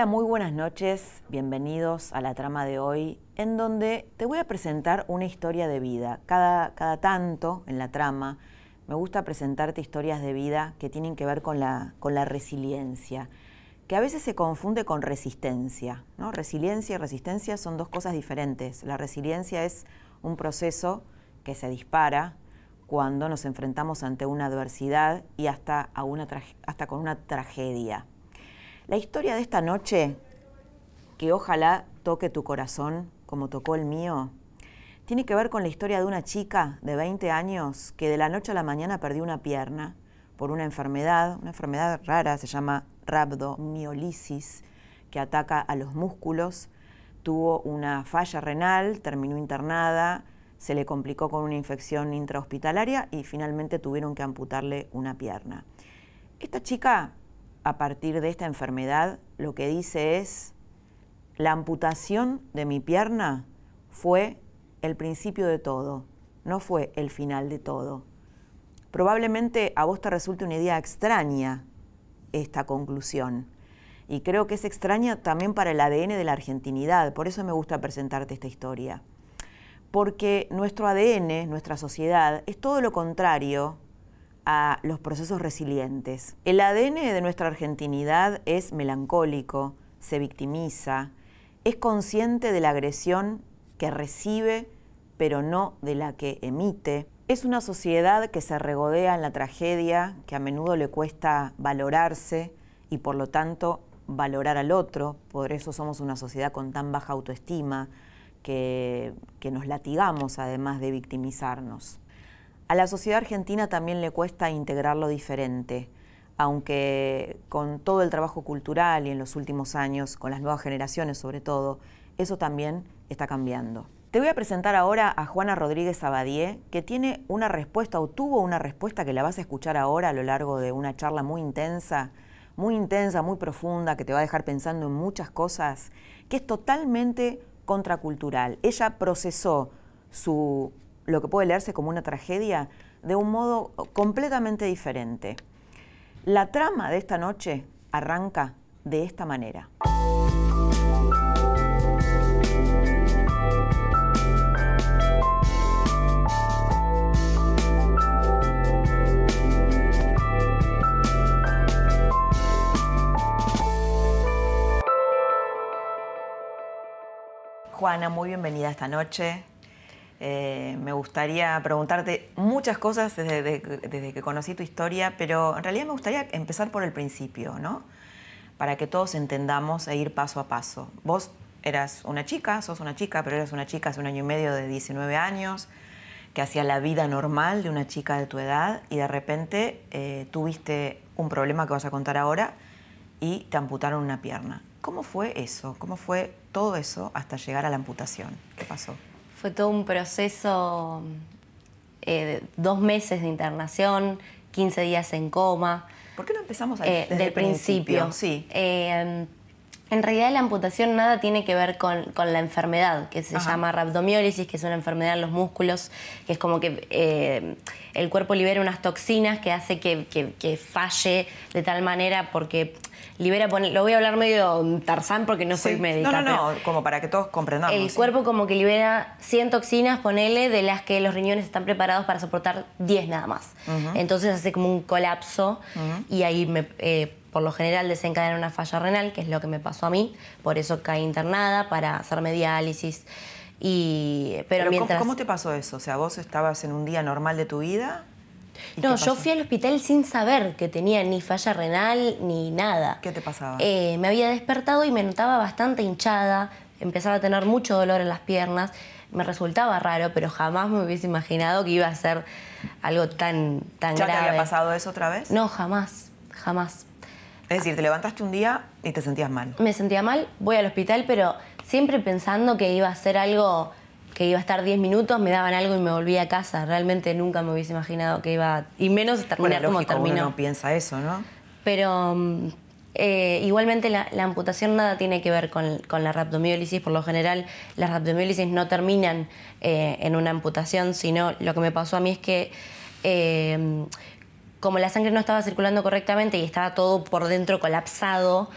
Hola, muy buenas noches, bienvenidos a la trama de hoy, en donde te voy a presentar una historia de vida. Cada, cada tanto en la trama me gusta presentarte historias de vida que tienen que ver con la, con la resiliencia, que a veces se confunde con resistencia. ¿no? Resiliencia y resistencia son dos cosas diferentes. La resiliencia es un proceso que se dispara cuando nos enfrentamos ante una adversidad y hasta, a una hasta con una tragedia. La historia de esta noche, que ojalá toque tu corazón como tocó el mío, tiene que ver con la historia de una chica de 20 años que de la noche a la mañana perdió una pierna por una enfermedad, una enfermedad rara, se llama rabdomiolisis, que ataca a los músculos. Tuvo una falla renal, terminó internada, se le complicó con una infección intrahospitalaria y finalmente tuvieron que amputarle una pierna. Esta chica a partir de esta enfermedad, lo que dice es, la amputación de mi pierna fue el principio de todo, no fue el final de todo. Probablemente a vos te resulte una idea extraña esta conclusión. Y creo que es extraña también para el ADN de la argentinidad, por eso me gusta presentarte esta historia. Porque nuestro ADN, nuestra sociedad, es todo lo contrario a los procesos resilientes. El ADN de nuestra argentinidad es melancólico, se victimiza, es consciente de la agresión que recibe, pero no de la que emite. Es una sociedad que se regodea en la tragedia, que a menudo le cuesta valorarse y por lo tanto valorar al otro. Por eso somos una sociedad con tan baja autoestima, que, que nos latigamos además de victimizarnos. A la sociedad argentina también le cuesta integrar lo diferente, aunque con todo el trabajo cultural y en los últimos años, con las nuevas generaciones sobre todo, eso también está cambiando. Te voy a presentar ahora a Juana Rodríguez Abadie, que tiene una respuesta o tuvo una respuesta que la vas a escuchar ahora a lo largo de una charla muy intensa, muy intensa, muy profunda, que te va a dejar pensando en muchas cosas, que es totalmente contracultural. Ella procesó su lo que puede leerse como una tragedia de un modo completamente diferente. La trama de esta noche arranca de esta manera. Juana, muy bienvenida esta noche. Eh, me gustaría preguntarte muchas cosas desde, que conocí tu historia, pero en realidad me gustaría empezar por el principio, ¿no? Para que todos entendamos e ir paso a paso. Vos eras una chica, sos una chica, pero eras una chica hace un año y medio de 19 años, que hacía la vida normal de una chica de tu edad y de repente eh, tuviste un problema que vas a contar ahora y te amputaron una pierna. ¿Cómo fue eso? ¿Cómo fue todo eso hasta llegar a la amputación? ¿Qué pasó? Fue todo un proceso, eh, dos meses de internación, 15 días en coma. ¿Por qué no empezamos eh, desde el principio? Sí. Eh, en realidad la amputación nada tiene que ver con, la enfermedad, que se llama rhabdomiólisis, que es una enfermedad en los músculos, que es como que el cuerpo libera unas toxinas que hace que, que falle de tal manera porque libera, lo voy a hablar medio Tarzán porque no soy médica. No, no, no, como para que todos comprendamos. El cuerpo como que libera 100 toxinas, ponele, de las que los riñones están preparados para soportar 10 nada más. Entonces hace como un colapso y ahí me, eh, por lo general desencadena una falla renal, que es lo que me pasó a mí, por eso caí internada para hacerme diálisis. Y, pero, mientras... ¿cómo, ¿Cómo te pasó eso? O sea, vos estabas en un día normal de tu vida no, yo fui al hospital sin saber que tenía ni falla renal ni nada. ¿Qué te pasaba? Eh, me había despertado y me notaba bastante hinchada, empezaba a tener mucho dolor en las piernas. me resultaba raro, pero jamás me hubiese imaginado que iba a ser algo tan, tan ¿Ya grave. te había pasado eso otra vez? No, jamás, jamás. Es decir, te levantaste un día y te sentías mal. Me sentía mal, voy al hospital, pero siempre pensando que iba a ser algo que iba a estar 10 minutos, me daban algo y me volvía a casa. Realmente nunca me hubiese imaginado que iba, y menos terminar Bueno, como lógico, terminó. uno no piensa eso, ¿no? Pero mm, eh, igualmente la, la amputación nada tiene que ver con, con la rhabdomiólisis. Por lo general, las rhabdomiólisis no terminan eh, en una amputación, sino lo que me pasó a mí es que eh, como la sangre no estaba circulando correctamente y estaba todo por dentro colapsado,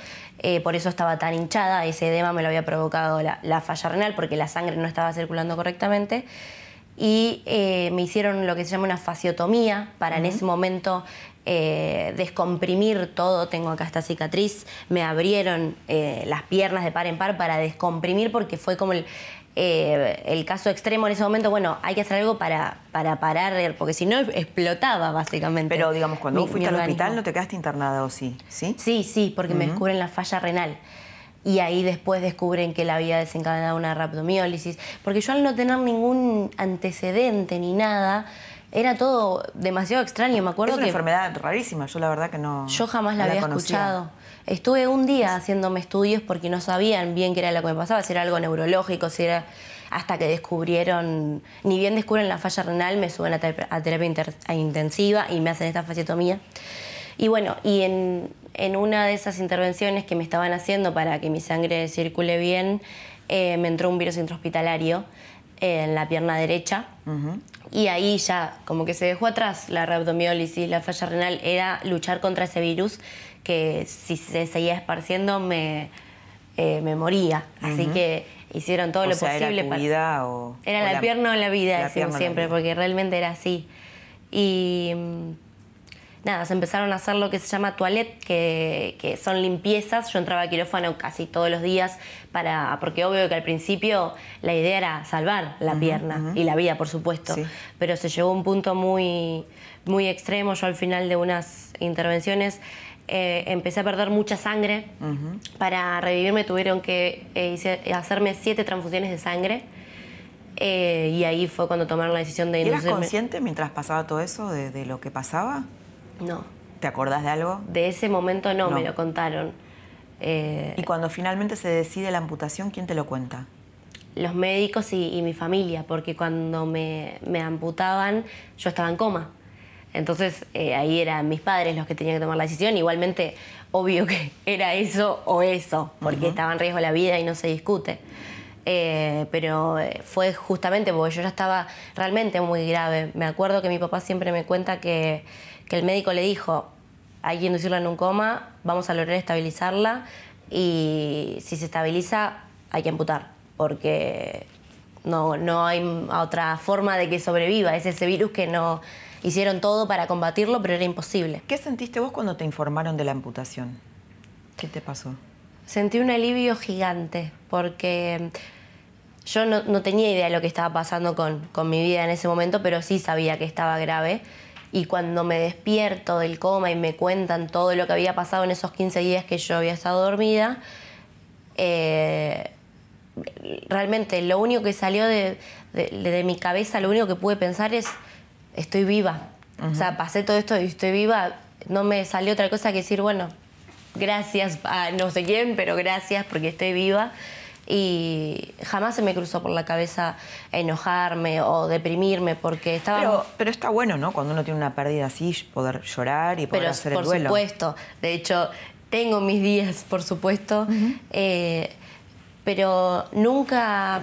eh, por eso estaba tan hinchada, ese edema me lo había provocado la, la falla renal porque la sangre no estaba circulando correctamente y eh, me hicieron lo que se llama una fasiotomía para en ese momento eh, descomprimir todo. Tengo acá esta cicatriz. Me abrieron eh, las piernas de par en par para descomprimir porque fue como el, eh, el caso extremo en ese momento. Bueno, hay que hacer algo para, para parar, porque si no explotaba básicamente. Pero digamos, cuando mi- vos fuiste al hospital no te quedaste internada o sí, ¿sí? Sí, sí, porque me descubren la falla renal. Y ahí después descubren que la había desencadenado una rhabdomiólisis. Porque yo al no tener ningún antecedente ni nada, era todo demasiado extraño. Me acuerdo es una que enfermedad rarísima, yo la verdad que no. yo jamás la no había escuchado. Estuve un día haciéndome estudios porque no sabían bien qué era lo que me pasaba, si era algo neurológico, si era hasta que descubrieron, ni bien descubren la falla renal, me suben a, ter- a terapia inter- a intensiva y me hacen esta fasciotomía. Y bueno, y en, en una de esas intervenciones que me estaban haciendo para que mi sangre circule bien, eh, me entró un virus intrahospitalario eh, en la pierna derecha. Y ahí ya como que se dejó atrás la rhabdomiólisis, la falla renal, era luchar contra ese virus que si se seguía esparciendo me, eh, me moría. Así que hicieron todo O lo sea, posible era tu para... vida o. Era o la, pierna o la vida, la decimos la siempre, vida. porque realmente era así. Y mm, nada, se empezaron a hacer lo que se llama toilette, que, que son limpiezas. Yo entraba a quirófano casi todos los días, para, porque obvio que al principio la idea era salvar la pierna y la vida, por supuesto. Sí. Pero se llegó a un punto muy, muy extremo. Yo al final de unas intervenciones eh, empecé a perder mucha sangre. Para revivirme tuvieron que eh, hacerme siete transfusiones de sangre. Eh, y ahí fue cuando tomaron la decisión de ¿Y eras inducirme. consciente mientras pasaba todo eso de, de lo que pasaba? No, ¿Te acordás de algo? de ese momento no, No. me lo contaron. Y cuando finalmente se decide la amputación, ¿quién te lo cuenta? los médicos y, y mi familia, porque cuando me, me amputaban yo estaba en coma. Entonces eh, ahí eran mis padres los que tenían que tomar la decisión. Igualmente, obvio que era eso o eso, porque estaba en riesgo la vida y no se discute. Eh, pero eh, fue justamente porque yo ya estaba realmente muy grave. Me acuerdo que mi papá siempre me cuenta que, que el médico le dijo, hay que inducirla en un coma, vamos a lograr estabilizarla y si se estabiliza hay que amputar, porque no, no hay otra forma de que sobreviva. Es ese virus que no hicieron todo para combatirlo, pero era imposible. ¿Qué sentiste vos cuando te informaron de la amputación? ¿Qué te pasó? Sentí un alivio gigante, porque yo no, no tenía idea de lo que estaba pasando con, con mi vida en ese momento, pero sí sabía que estaba grave. Y cuando me despierto del coma y me cuentan todo lo que había pasado en esos 15 días que yo había estado dormida, eh, realmente lo único que salió de, de- de mi cabeza, lo único que pude pensar es, estoy viva. O sea, pasé todo esto y estoy viva. No me salió otra cosa que decir, bueno, gracias a no sé quién, pero gracias porque estoy viva. Y jamás se me cruzó por la cabeza enojarme o deprimirme porque estaba... Pero, pero está bueno, ¿no? Cuando uno tiene una pérdida así, poder llorar y poder pero hacer por el duelo. supuesto. De hecho, tengo mis días, por supuesto. eh, pero nunca,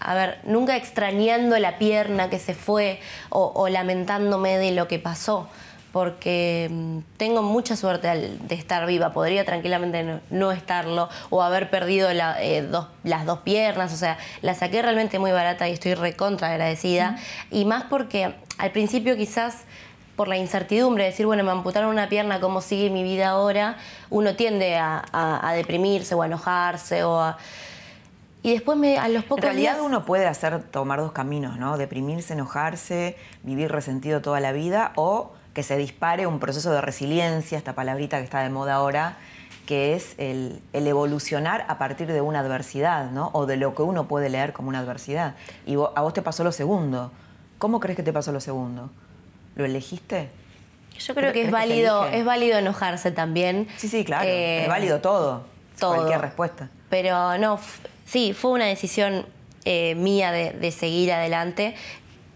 a ver, nunca extrañando la pierna que se fue o, o lamentándome de lo que pasó. Porque mm, tengo mucha suerte de estar viva. Podría tranquilamente no, no estarlo o haber perdido la- eh, dos- las dos piernas. O sea, la saqué realmente muy barata y estoy recontra agradecida. Y más porque al principio quizás por la incertidumbre, de decir, bueno, me amputaron una pierna, ¿cómo sigue mi vida ahora? Uno tiende a, a- a deprimirse o a enojarse o a... Y después me, a los En pocos realidad días... uno puede hacer tomar dos caminos, ¿no? Deprimirse, enojarse, vivir resentido toda la vida o que se dispare un proceso de resiliencia, esta palabrita que está de moda ahora, que es el, evolucionar a partir de una adversidad, ¿no? O de lo que uno puede leer como una adversidad. Y a vos te pasó lo segundo. ¿Cómo crees que te pasó lo segundo? ¿Lo elegiste? Yo creo que es válido, es válido enojarse también. Sí, sí, claro. es eh, válido todo. Todo. Cualquier respuesta. Pero no, sí, fue una decisión eh, mía de, de, seguir adelante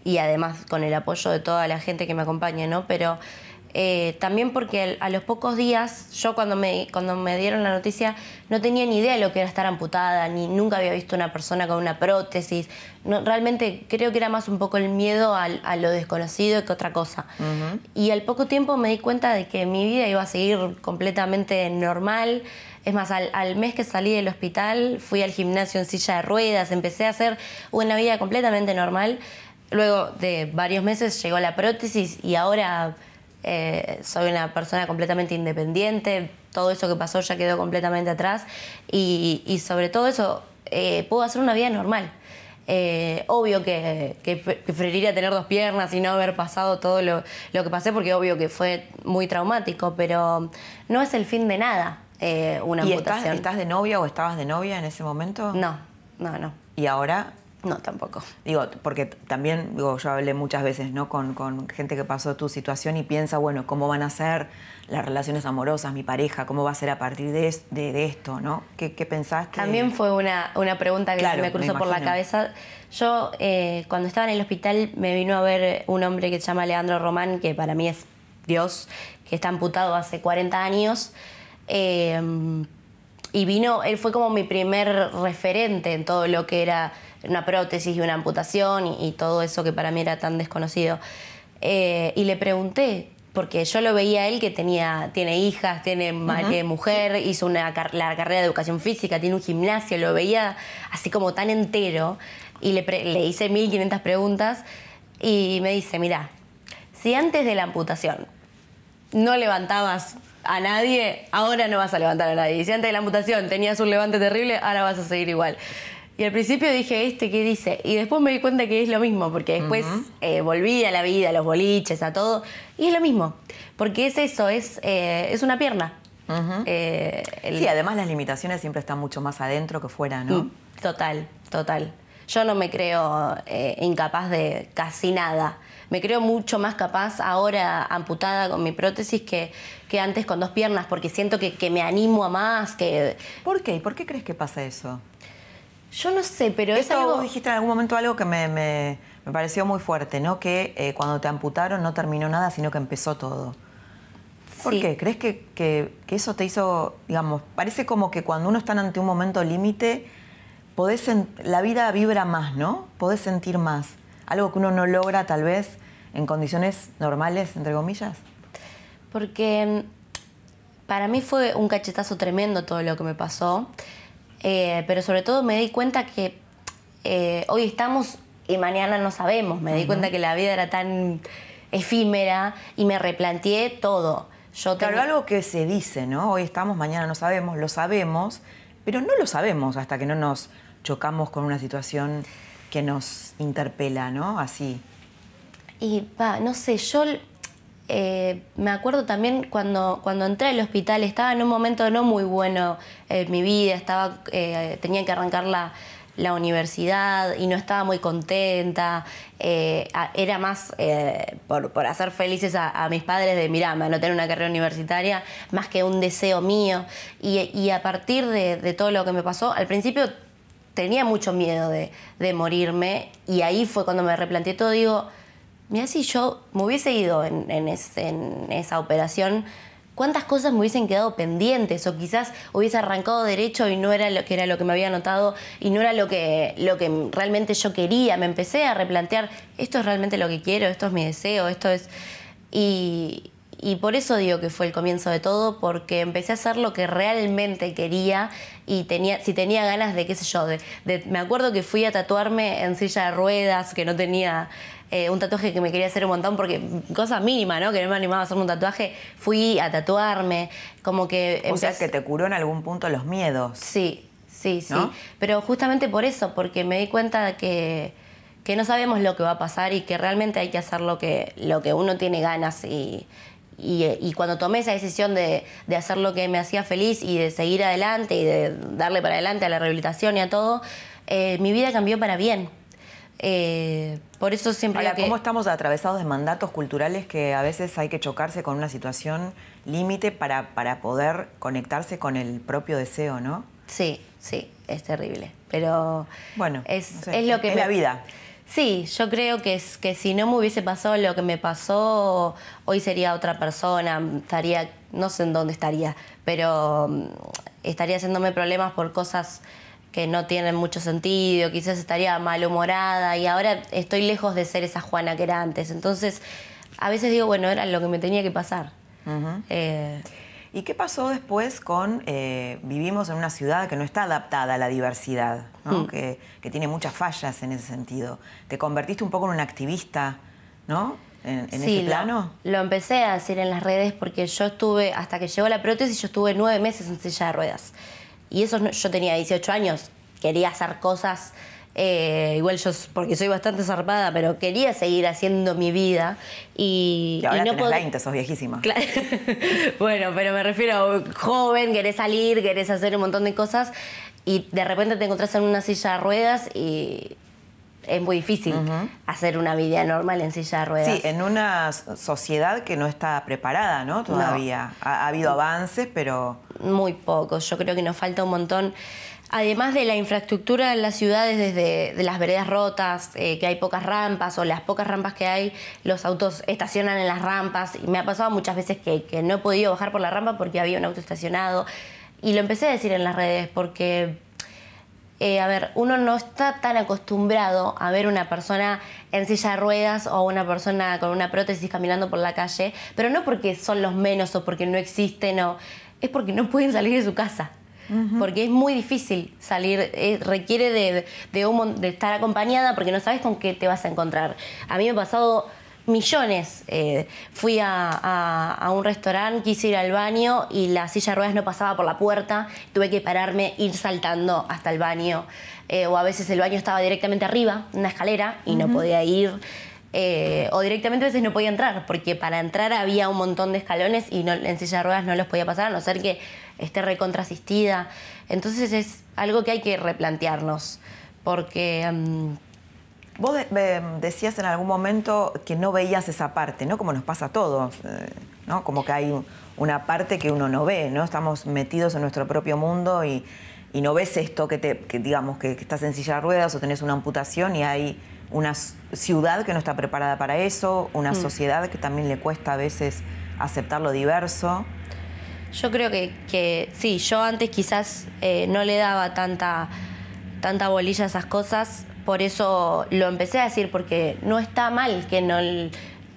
y además con el apoyo de toda la gente que me acompaña, ¿no? Pero eh, también porque a los pocos días, yo cuando me, cuando me dieron la noticia no tenía ni idea de lo que era estar amputada, ni nunca había visto una persona con una prótesis. No, realmente creo que era más un poco el miedo a, lo desconocido que otra cosa. Y al poco tiempo me di cuenta de que mi vida iba a seguir completamente normal. Es más, al, al, mes que salí del hospital fui al gimnasio en silla de ruedas, empecé a hacer una vida completamente normal. Luego de varios meses llegó la prótesis y ahora eh, soy una persona completamente independiente, todo eso que pasó ya quedó completamente atrás y, sobre todo eso eh, puedo hacer una vida normal. Eh, obvio que, preferiría tener dos piernas y no haber pasado todo lo, que pasé, porque obvio que fue muy traumático, pero no es el fin de nada una ¿Y estás de novia o estabas de novia en ese momento? No, no, no. ¿Y ahora no, tampoco. Digo, porque también, digo, yo hablé muchas veces, ¿no? Con, gente que pasó tu situación y piensa, bueno, ¿cómo van a ser las relaciones amorosas, mi pareja? ¿Cómo va a ser a partir de, de, esto, no? ¿Qué, pensaste? También fue una, una pregunta que me cruzó por la cabeza. Yo, eh, cuando estaba en el hospital, me vino a ver un hombre que se llama Leandro Román, que para mí es Dios, que está amputado hace 40 años. Eh, y vino, él fue como mi primer referente en todo lo que era una prótesis y una amputación y, todo eso que para mí era tan desconocido. Eh, y le pregunté, porque yo lo veía a él que tenía, tiene hijas, tiene mujer, hizo una, la carrera de educación física, tiene un gimnasio, lo veía así como tan entero. Y le, le hice 1500 preguntas y me dice, mira, si antes de la amputación no levantabas a nadie, ahora no vas a levantar a nadie. Si antes de la amputación tenías un levante terrible, ahora vas a seguir igual. Y al principio dije, ¿este qué dice? Y después me di cuenta que es lo mismo, porque después eh, volví a la vida, a los boliches, a todo, y es lo mismo. Porque es eso, es, eh, es una pierna. Eh, sí, además las limitaciones siempre están mucho más adentro que fuera, ¿no? Mm, total, total. Yo no me creo incapaz de casi nada. Me creo mucho más capaz ahora amputada con mi prótesis que, que antes con dos piernas, porque siento que, que me animo a más. Que... ¿Por qué? ¿Por qué crees que pasa eso? Yo no sé, pero es algo... Vos dijiste en algún momento algo que me, me, pareció muy fuerte, ¿no? Que eh, cuando te amputaron no terminó nada, sino que empezó todo. ¿Por qué? ¿Crees que, que, eso te hizo, digamos, parece como que cuando uno está ante un momento límite, podés la vida vibra más, ¿no? Podés sentir más. Algo que uno no logra tal vez en condiciones normales, entre comillas. Porque mm, para mí fue un cachetazo tremendo todo lo que me pasó. Eh, pero sobre todo me di cuenta que eh, hoy estamos y mañana no sabemos. Me di cuenta que la vida era tan efímera y me replanteé todo. Yo claro, algo que se dice, ¿no? Hoy estamos, mañana no sabemos, lo sabemos, pero no lo sabemos hasta que no nos chocamos con una situación que nos interpela, ¿no? Así. Y, va, no sé, yo eh, me acuerdo también cuando, cuando entré al hospital, estaba en un momento no muy bueno en mi vida, estaba, eh, tenía que arrancar la, universidad y no estaba muy contenta. Eh, era más por, hacer felices a, mis padres de, mirá, no tener una carrera universitaria, más que un deseo mío. Y, a partir de, todo lo que me pasó, al principio tenía mucho miedo de, de morirme y ahí fue cuando me replanteé todo, digo, Mira, si yo me hubiese ido en, esa operación, ¿cuántas cosas me hubiesen quedado pendientes? O quizás hubiese arrancado derecho y no era lo que era lo que me había notado y no era lo que, lo que realmente yo quería. Me empecé a replantear, esto es realmente lo que quiero, esto es mi deseo, esto es... Y, por eso digo que fue el comienzo de todo, porque empecé a hacer lo que realmente quería y tenía, si tenía ganas de, qué sé yo, me acuerdo que fui a tatuarme en silla de ruedas, que no tenía eh, un tatuaje que me quería hacer un montón porque cosa mínima, ¿no? Que no me animaba a hacerme un tatuaje, fui a tatuarme, como que... O sea, que te curó en algún punto los miedos. Sí, sí, sí. Pero justamente por eso, porque me di cuenta que, que no sabemos lo que va a pasar y que realmente hay que hacer lo que, lo que uno tiene ganas y, y, cuando tomé esa decisión de, de, hacer lo que me hacía feliz y de seguir adelante y de darle para adelante a la rehabilitación y a todo, eh, mi vida cambió para bien. Eh, por eso siempre... Ahora, ¿cómo estamos atravesados de mandatos culturales que a veces hay que chocarse con una situación límite para, para poder conectarse con el propio deseo, ¿no? Sí, sí, es terrible. Pero bueno, es, es lo que... Es la vida. Sí, yo creo que, es, que si no me hubiese pasado lo que me pasó, hoy sería otra persona, estaría, no sé en dónde estaría, pero mm, estaría haciéndome problemas por cosas que no tienen mucho sentido, quizás estaría malhumorada y ahora estoy lejos de ser esa Juana que era antes. Entonces, a veces digo, bueno, era lo que me tenía que pasar. ¿Y qué pasó después con, eh, vivimos en una ciudad que no está adaptada a la diversidad, hmm. que, tiene muchas fallas en ese sentido? ¿Te convertiste un poco en una activista, ¿no? En, ese plano. Lo, lo empecé a decir en las redes porque yo estuve, hasta que llegó la prótesis, yo estuve nueve meses en silla de ruedas. Y eso yo tenía 18 años, quería hacer cosas eh, igual yo, porque soy bastante zarpada, pero quería seguir haciendo mi vida. Y, y ahora no tenés 20, sos viejísima. bueno, pero me refiero a joven, querés salir, querés hacer un montón de cosas y de repente te encontrás en una silla de ruedas y es muy difícil hacer una vida normal en silla de ruedas. Sí, en una sociedad que no está preparada, ¿no? Todavía. Ha, ha, habido avances, pero... Muy pocos. Yo creo que nos falta un montón además de la infraestructura en las ciudades, desde de las veredas rotas, eh, que hay pocas rampas o las pocas rampas que hay, los autos estacionan en las rampas. Y me ha pasado muchas veces que, no he podido bajar por la rampa porque había un auto estacionado. Y lo empecé a decir en las redes porque, eh, a ver, uno no está tan acostumbrado a ver una persona en silla de ruedas o una persona con una prótesis caminando por la calle, pero no porque son los menos o porque no existen, o, es porque no pueden salir de su casa porque es muy difícil salir, eh, requiere de, de, estar acompañada porque no sabes con qué te vas a encontrar. A mí me ha pasado millones. Eh, fui a, un restaurante, quise ir al baño y la silla de ruedas no pasaba por la puerta, tuve que pararme, ir saltando hasta el baño. Eh, o a veces el baño estaba directamente arriba, una escalera, y no podía ir. o directamente a veces no podía entrar, porque para entrar había un montón de escalones y en silla de ruedas no los podía pasar, a no ser que esté recontrasistida. Entonces es algo que hay que replantearnos, porque... Mm, Vos decías en algún momento que no veías esa parte, ¿no? Como nos pasa a todos, eh, ¿no? Como que hay una parte que uno no ve, ¿no? Estamos metidos en nuestro propio mundo y, no ves esto que, te, digamos, que, estás en silla de ruedas o tenés una amputación y hay una ciudad que no está preparada para eso, una mm. sociedad que también le cuesta a veces aceptar lo diverso. Yo creo que, sí, yo antes quizás eh, no le daba tanta, tanta bolilla a esas cosas, por eso lo empecé a decir, porque no está mal que no,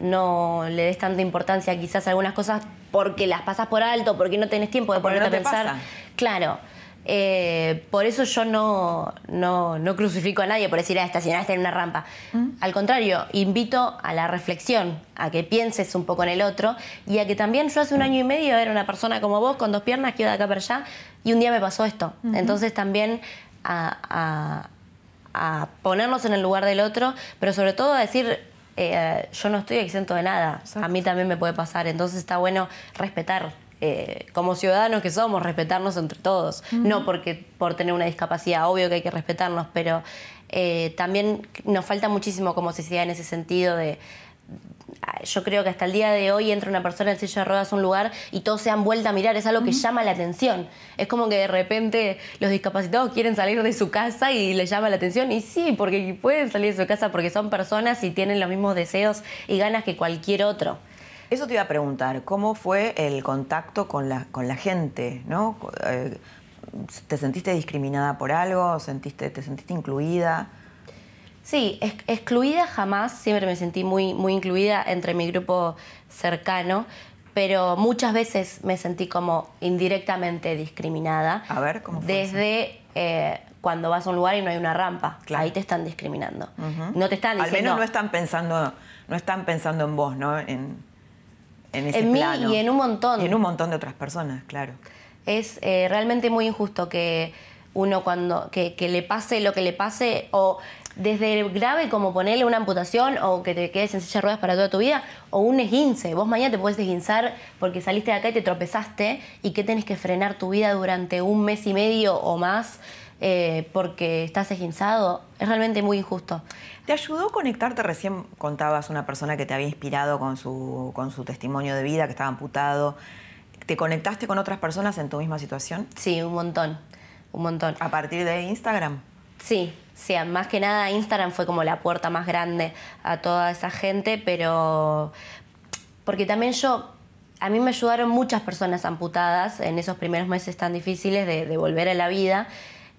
no le des tanta importancia quizás a algunas cosas porque las pasas por alto, porque no tenés tiempo de ponerte a pensar. Claro. Eh, por eso yo no, no, crucifico a nadie por decir, ah, estacionaste en una rampa. Mm. Al contrario, invito a la reflexión, a que pienses un poco en el otro y a que también yo hace un año y medio era una persona como vos, con dos piernas, que iba de acá para allá, y un día me pasó esto. Entonces también a, ponernos en el lugar del otro, pero sobre todo a decir, eh, yo no estoy exento de nada, a mí también me puede pasar, entonces está bueno respetar eh, como ciudadanos que somos, respetarnos entre todos. No porque por tener una discapacidad, obvio que hay que respetarnos, pero eh, también nos falta muchísimo como sociedad en ese sentido de, yo creo que hasta el día de hoy entra una persona en silla de ruedas a un lugar y todos se han vuelto a mirar, es algo que llama la atención. Es como que de repente los discapacitados quieren salir de su casa y les llama la atención. Y sí, porque pueden salir de su casa porque son personas y tienen los mismos deseos y ganas que cualquier otro. Eso te iba a preguntar, ¿cómo fue el contacto con la, con la gente? ¿no? Eh, ¿Te sentiste discriminada por algo? ¿Sentiste, ¿Te sentiste incluida? Sí, excluida jamás, siempre me sentí muy, muy incluida entre mi grupo cercano, pero muchas veces me sentí como indirectamente discriminada. A ver, ¿cómo fue Desde eh, cuando vas a un lugar y no hay una rampa, ahí te están discriminando. No te están diciendo... Al menos no están pensando, no están pensando en vos, ¿no? En en mí y en un montón. Y en un montón de otras personas, claro. Es eh, realmente muy injusto que uno cuando que, le pase lo que le pase o Desde grave como ponerle una amputación o que te quedes en silla de ruedas para toda tu vida, o un esguince. Vos mañana te puedes esguinzar porque saliste de acá y te tropezaste y que tenés que frenar tu vida durante un mes y medio o más eh, porque estás esguinzado. Es realmente muy injusto. ¿Te ayudó conectarte? Recién contabas una persona que te había inspirado con su, con su testimonio de vida, que estaba amputado. ¿Te conectaste con otras personas en tu misma situación? Sí, un montón, un montón. ¿A partir de Instagram? Sí, sí, más que nada Instagram fue como la puerta más grande a toda esa gente, pero porque también yo, a mí me ayudaron muchas personas amputadas en esos primeros meses tan difíciles de, de volver a la vida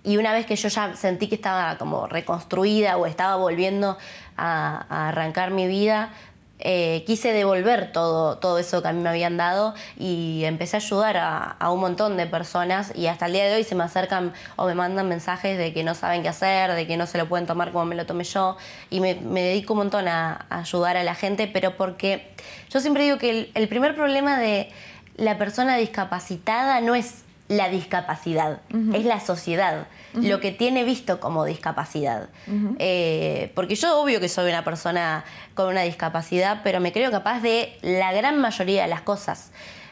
y una vez que yo ya sentí que estaba como reconstruida o estaba volviendo a, arrancar mi vida, eh, quise devolver todo, todo eso que a mí me habían dado y empecé a ayudar a, un montón de personas y hasta el día de hoy se me acercan o me mandan mensajes de que no saben qué hacer, de que no se lo pueden tomar como me lo tomé yo. Y me, dedico un montón a, ayudar a la gente, pero porque yo siempre digo que el primer problema de la persona discapacitada no es la discapacidad, es la sociedad, lo que tiene visto como discapacidad. Eh, porque yo obvio que soy una persona con una discapacidad, pero me creo capaz de la gran mayoría de las cosas.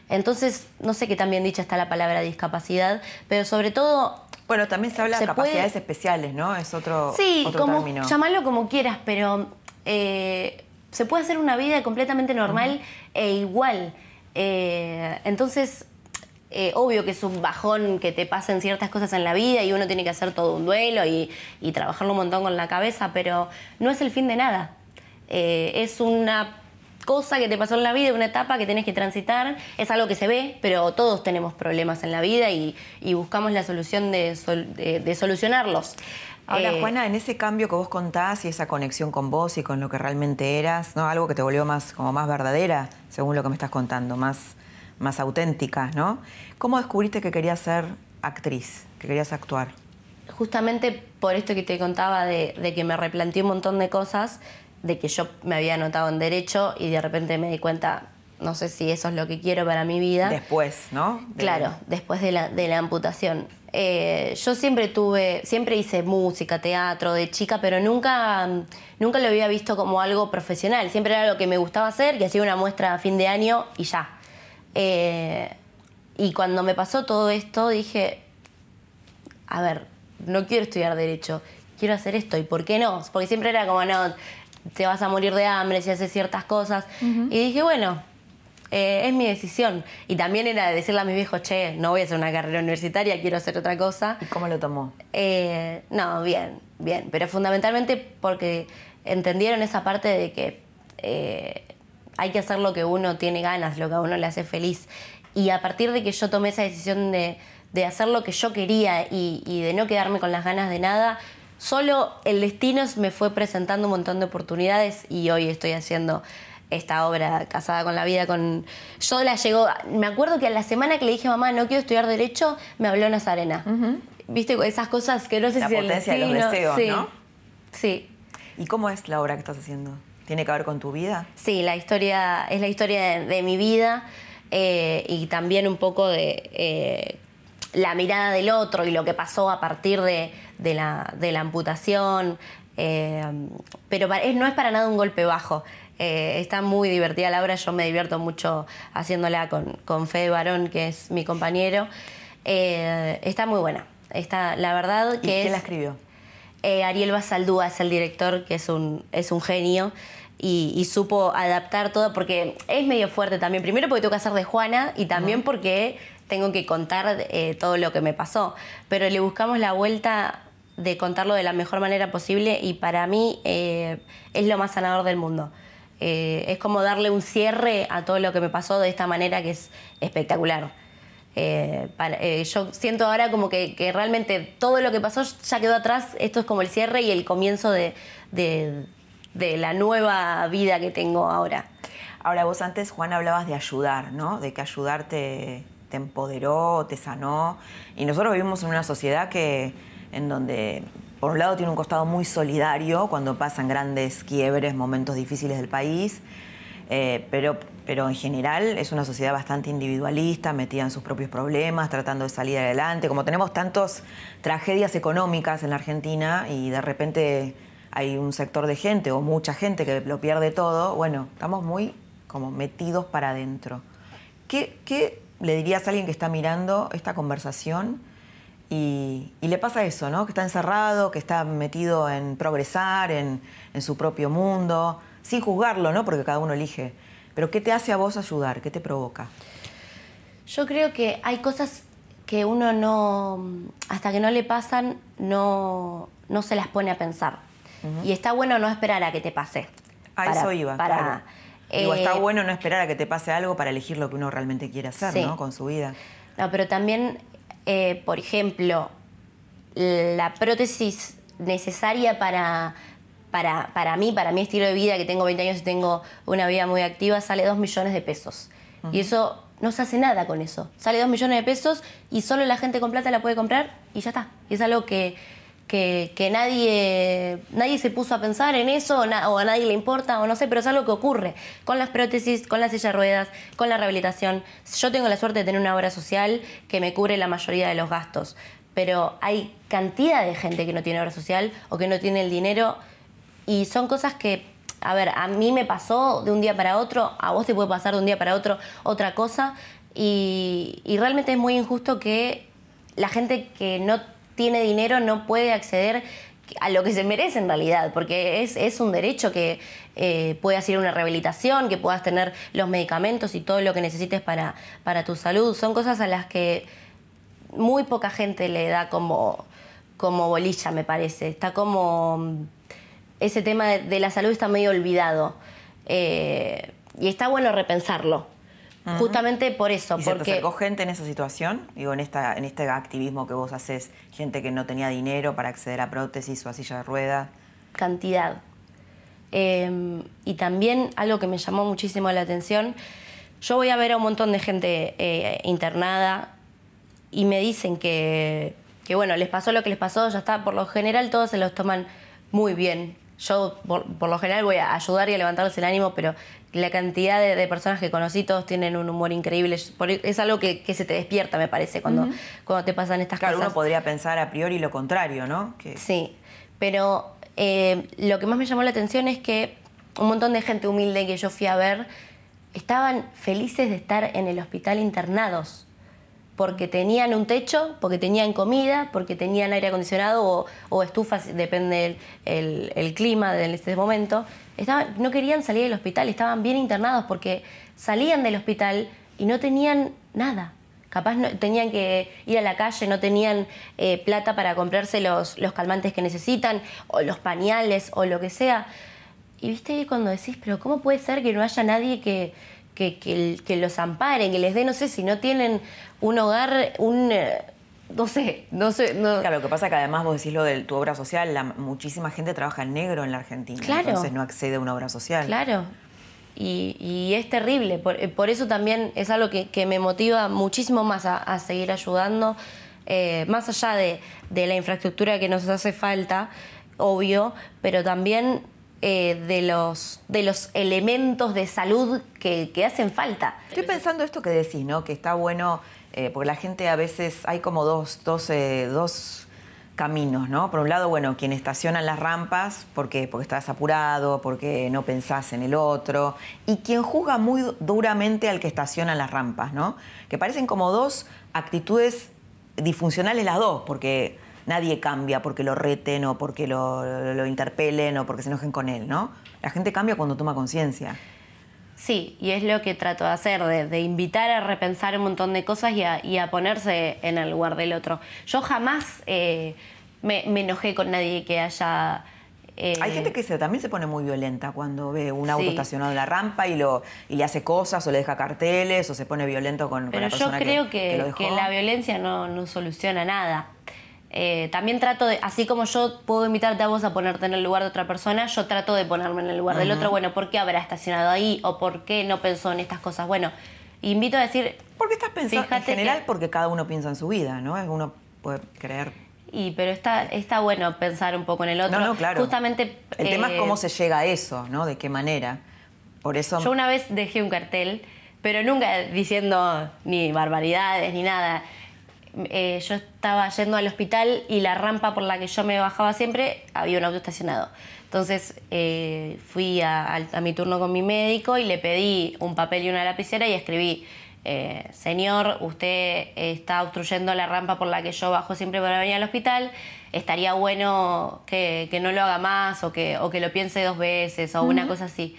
Entonces, no sé qué tan bien dicha está la palabra discapacidad, pero sobre todo... Bueno, también se habla de capacidades especiales, ¿no? Es otro, sí, como, llamarlo como quieras, pero eh, se puede hacer una vida completamente normal e igual. Eh, entonces, eh, obvio que es un bajón que te pasen ciertas cosas en la vida y uno tiene que hacer todo un duelo y, trabajarlo un montón con la cabeza, pero no es el fin de nada. Eh, es una cosa que te pasó en la vida, una etapa que tienes que transitar, es algo que se ve, pero todos tenemos problemas en la vida y, buscamos la solución de, solucionarlos. Ahora, eh, Juana, en ese cambio que vos contás y esa conexión con vos y con lo que realmente eras, ¿no? Algo que te volvió más, como más verdadera, según lo que me estás contando, más más auténticas, ¿no? ¿Cómo descubriste que querías ser actriz, que querías actuar? Justamente por esto que te contaba de, que me replanteé un montón de cosas, de que yo me había anotado en derecho y de repente me di cuenta, no sé si eso es lo que quiero para mi vida. Después, ¿no? Claro, después de la, amputación. Eh, yo siempre tuve, siempre hice música, teatro de chica, pero nunca, nunca lo había visto como algo profesional. Siempre era algo que me gustaba hacer, que hacía una muestra a fin de año y ya. Eh, y cuando me pasó todo esto dije, a ver, no quiero estudiar derecho, quiero hacer esto, ¿y por qué no? Porque siempre era como, no, te vas a morir de hambre si haces ciertas cosas. Y dije, bueno, eh, es mi decisión. Y también era decirle a mis viejos, che, no voy a hacer una carrera universitaria, quiero hacer otra cosa. ¿Y cómo lo tomó? Eh, no, bien, bien, pero fundamentalmente porque entendieron esa parte de que hay que hacer lo que uno tiene ganas, lo que a uno le hace feliz. Y a partir de que yo tomé esa decisión de, hacer lo que yo quería y, de no quedarme con las ganas de nada, solo el destino me fue presentando un montón de oportunidades y hoy estoy haciendo esta obra casada con la vida con yo la llegó me acuerdo que a la semana que le dije mamá no quiero estudiar derecho me habló Nazarena viste esas cosas que no sé la si potencia el de los deseos sí, ¿no? sí. Y cómo es la obra que estás haciendo ¿Tiene que ver con tu vida? Sí, la historia es la historia de, mi vida eh, y también un poco de eh, la mirada del otro y lo que pasó a partir de, la, amputación. Eh, pero no es para nada un golpe bajo. está muy divertida la obra, yo me divierto mucho haciéndola con, con Fede Barón, que es mi compañero. está muy buena. Está, la verdad que ¿Y ¿Quién la escribió? Eh, Ariel Basaldúa es el director, que es un, es un genio. Y, supo adaptar todo, porque es medio fuerte también. Primero porque tengo que hacer de Juana y también porque tengo que contar eh, todo lo que me pasó. Pero le buscamos la vuelta de contarlo de la mejor manera posible y para mí eh, es lo más sanador del mundo. es como darle un cierre a todo lo que me pasó de esta manera que es espectacular. Eh, eh, yo siento ahora como que, realmente todo lo que pasó ya quedó atrás, esto es como el cierre y el comienzo de, la nueva vida que tengo ahora. Ahora vos antes, Juan, hablabas de ayudar, ¿no? De que ayudar te, empoderó, te sanó. Y nosotros vivimos en una sociedad que, en donde, por un lado, tiene un costado muy solidario cuando pasan grandes quiebres, momentos difíciles del país. Eh, pero, pero en general es una sociedad bastante individualista, metida en sus propios problemas, tratando de salir adelante. Como tenemos tantas tragedias económicas en la Argentina y de repente hay un sector de gente o mucha gente que lo pierde todo, bueno, estamos muy como metidos para adentro. ¿Qué, le dirías a alguien que está mirando esta conversación y, le pasa eso, ¿no? Que está encerrado, que está metido en progresar, en, en, su propio mundo, sin juzgarlo, ¿no? Porque cada uno elige. Pero ¿qué te hace a vos ayudar? ¿Qué te provoca? Yo creo que hay cosas que uno no, hasta que no le pasan, no, no se las pone a pensar. Y está bueno no esperar a que te pase. A eso iba. Para, está eh, bueno no esperar a que te pase algo para elegir lo que uno realmente quiere hacer, ¿no? Con su vida. No, pero también, eh, por ejemplo, la prótesis necesaria para, para, para, mí, para mi estilo de vida, que tengo 20 años y tengo una vida muy activa, sale 2 millones de pesos. Y eso no se hace nada con eso. Sale 2 millones de pesos y solo la gente con plata la puede comprar y ya está. Y es algo que, que, nadie, nadie se puso a pensar en eso o, a nadie le importa o no sé, pero es algo que ocurre con las prótesis, con la silla de ruedas, con la rehabilitación. Yo tengo la suerte de tener una obra social que me cubre la mayoría de los gastos, pero hay cantidad de gente que no tiene obra social o que no tiene el dinero y son cosas que a ver, a mí me pasó de un día para otro, a vos te puede pasar de un día para otro otra cosa, y, realmente es muy injusto que la gente que no tiene dinero no puede acceder a lo que se merece en realidad, porque es, un derecho que eh, puedas ir a una rehabilitación, que puedas tener los medicamentos y todo lo que necesites para, para tu salud. Son cosas a las que muy poca gente le da como, como bolilla, me parece. Está como ese tema de, la salud está medio olvidado. Eh, y está bueno repensarlo. Justamente por eso. ¿Y porque... se te acercó gente en esa situación? Digo, en, esta, en este activismo que vos haces, gente que no tenía dinero para acceder a prótesis o a silla de ruedas. Cantidad. Em, y también algo que me llamó muchísimo la atención, yo voy a ver a un montón de gente eh, internada y me dicen que, que, bueno, les pasó lo que les pasó, ya está, por lo general todos se los toman muy bien, yo por, lo general voy a ayudar y a levantarles el ánimo, pero la cantidad de, personas que conocí, todos tienen un humor increíble. Es algo que, se te despierta, me parece, cuando, cuando te pasan estas cosas. Claro, uno podría pensar a priori lo contrario, ¿no? Sí, pero eh, lo que más me llamó la atención es que un montón de gente humilde que yo fui a ver estaban felices de estar en el hospital internados porque tenían un techo, porque tenían comida, porque tenían aire acondicionado o, estufas, depende el, clima de ese momento. Estaban, no querían salir del hospital, estaban bien internados porque salían del hospital y no tenían nada. Capaz tenían que ir a la calle, no tenían eh, plata para comprarse los, los calmantes que necesitan, o los pañales, o lo que sea. Y viste cuando decís, pero ¿cómo puede ser que no haya nadie que, que, que, los amparen, que les dé, no sé, si no tienen un hogar, un... Eh, no sé, no sé. Claro, lo que pasa es que además vos decís lo de tu obra social, la, muchísima gente trabaja en negro en la Argentina, claro. entonces no accede a una obra social. Claro, y, es terrible, por, por, eso también es algo que, que me motiva muchísimo más a, seguir ayudando, eh, más allá de, de la infraestructura que nos hace falta, obvio, pero también eh, de, los, de los elementos de salud que, hacen falta. Estoy pensando esto que decís, ¿no? Que está bueno, eh, porque la gente a veces hay como dos, dos, eh, dos caminos, ¿no? Por un lado, bueno, quien estaciona en las rampas porque, porque estás apurado, porque no pensás en el otro, y quien juzga muy duramente al que estaciona en las rampas, ¿no? Que parecen como dos actitudes disfuncionales las dos, porque nadie cambia porque lo reten o porque lo, interpelen o porque se enojen con él, ¿no? La gente cambia cuando toma conciencia. Sí, y es lo que trato de hacer, de, invitar a repensar un montón de cosas y a, ponerse en el lugar del otro. Yo jamás eh, me, enojé con nadie que haya... Eh, Hay gente que también se pone muy violenta cuando ve un auto estacionado en la rampa y, lo, y le hace cosas o le deja carteles o se pone violento con, Pero la persona yo creo que, que, la violencia no, no soluciona nada. Eh, también trato de, así como yo puedo invitarte a vos a ponerte en el lugar de otra persona, yo trato de ponerme en el lugar del otro. Bueno, ¿por qué habrá estacionado ahí? ¿O por qué no pensó en estas cosas? Bueno, invito a decir... ¿Por qué estás pensando en general? porque cada uno piensa en su vida, ¿no? Uno puede creer... Y, pero está, está bueno pensar un poco en el otro. No, no, claro. Justamente... El tema es eh, cómo se llega a eso, ¿no? De qué manera. Por eso... Yo una vez dejé un cartel, pero nunca diciendo ni barbaridades ni nada eh, yo estaba yendo al hospital y la rampa por la que yo me bajaba siempre había un auto estacionado. Entonces eh, fui a, mi turno con mi médico y le pedí un papel y una lapicera y escribí, eh, señor, usted está obstruyendo la rampa por la que yo bajo siempre para venir al hospital, estaría bueno que, no lo haga más o que, o que lo piense dos veces o una cosa así.